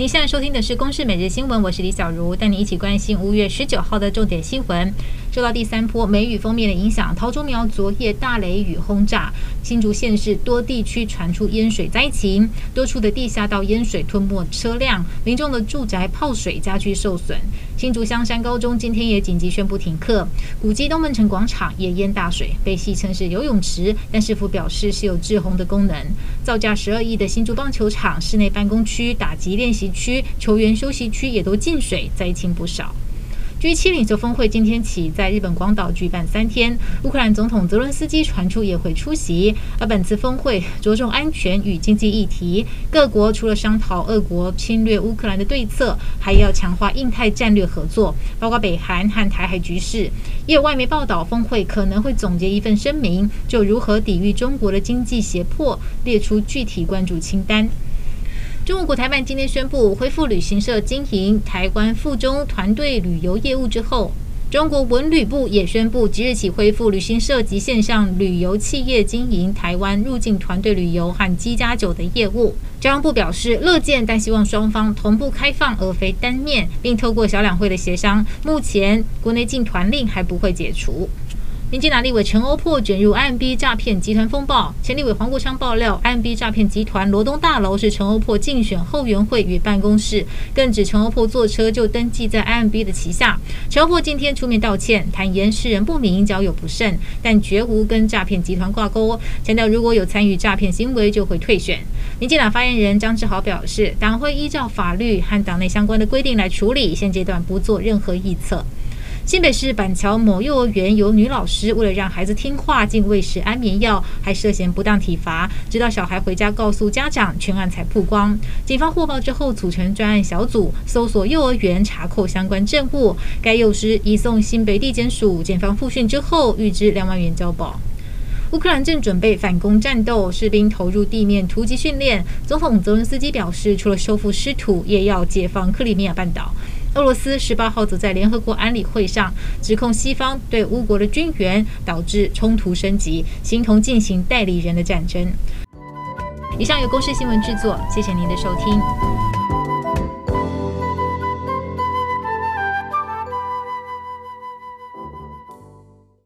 您现在收听的是《公视每日新闻》，我是李小茹，带你一起关心五月十九号的重点新闻。受到第三波梅雨锋面的影响，桃竹苗昨夜大雷雨轰炸，新竹县市多地区传出淹水灾情，多处的地下道淹水吞没车辆，民众的住宅泡水，家居受损。新竹香山高中今天也紧急宣布停课，古迹东门城广场也淹大水，被戏称是游泳池，但师傅表示是有滞洪的功能。造价十二亿的新竹棒球场室内办公区、打击练习区、球员休息区也都进水，灾情不少。G7 领袖峰会今天起在日本广岛举办三天，乌克兰总统泽伦斯基传出也会出席。而本次峰会着重安全与经济议题，各国除了商讨俄国侵略乌克兰的对策，还要强化印太战略合作，包括北韩和台海局势。也有外媒报道，峰会可能会总结一份声明，就如何抵御中国的经济胁迫，列出具体关注清单。中国国台办今天宣布恢复旅行社经营台湾附中团队旅游业务之后，中国文旅部也宣布即日起恢复旅行社及线上旅游企业经营台湾入境团队旅游和机加酒的业务。交通部表示乐见，但希望双方同步开放，而非单面，并透过小两会的协商，目前国内禁团令还不会解除。民进党立委陈欧珀卷入 IMB 诈骗集团风暴，前立委黄国昌爆料，IMB 诈骗集团罗东大楼是陈欧珀竞选后援会与办公室，更指陈欧珀坐车就登记在 IMB 的旗下。陈欧珀今天出面道歉，坦言识人不明，交友不慎，但绝无跟诈骗集团挂钩，强调如果有参与诈骗行为就会退选。民进党发言人张志豪表示，党会依照法律和党内相关的规定来处理，现阶段不做任何臆测。新北市板桥某幼儿园有女老师为了让孩子听话，竟喂食安眠药，还涉嫌不当体罚，直到小孩回家告诉家长，全案才曝光。警方获报之后，组成专案小组搜索幼儿园，查扣相关证物。该幼师移送新北地检署检方复讯之后，预支两万元交保。乌克兰正准备反攻战斗，士兵投入地面突击训练。总统泽伦斯基表示，除了收复失土，也要解放克里米亚半岛。俄罗斯十八号则在联合国安理会上指控西方对乌国的军援导致冲突升级，形同进行代理人的战争。以上由公视新闻制作，谢谢您的收听。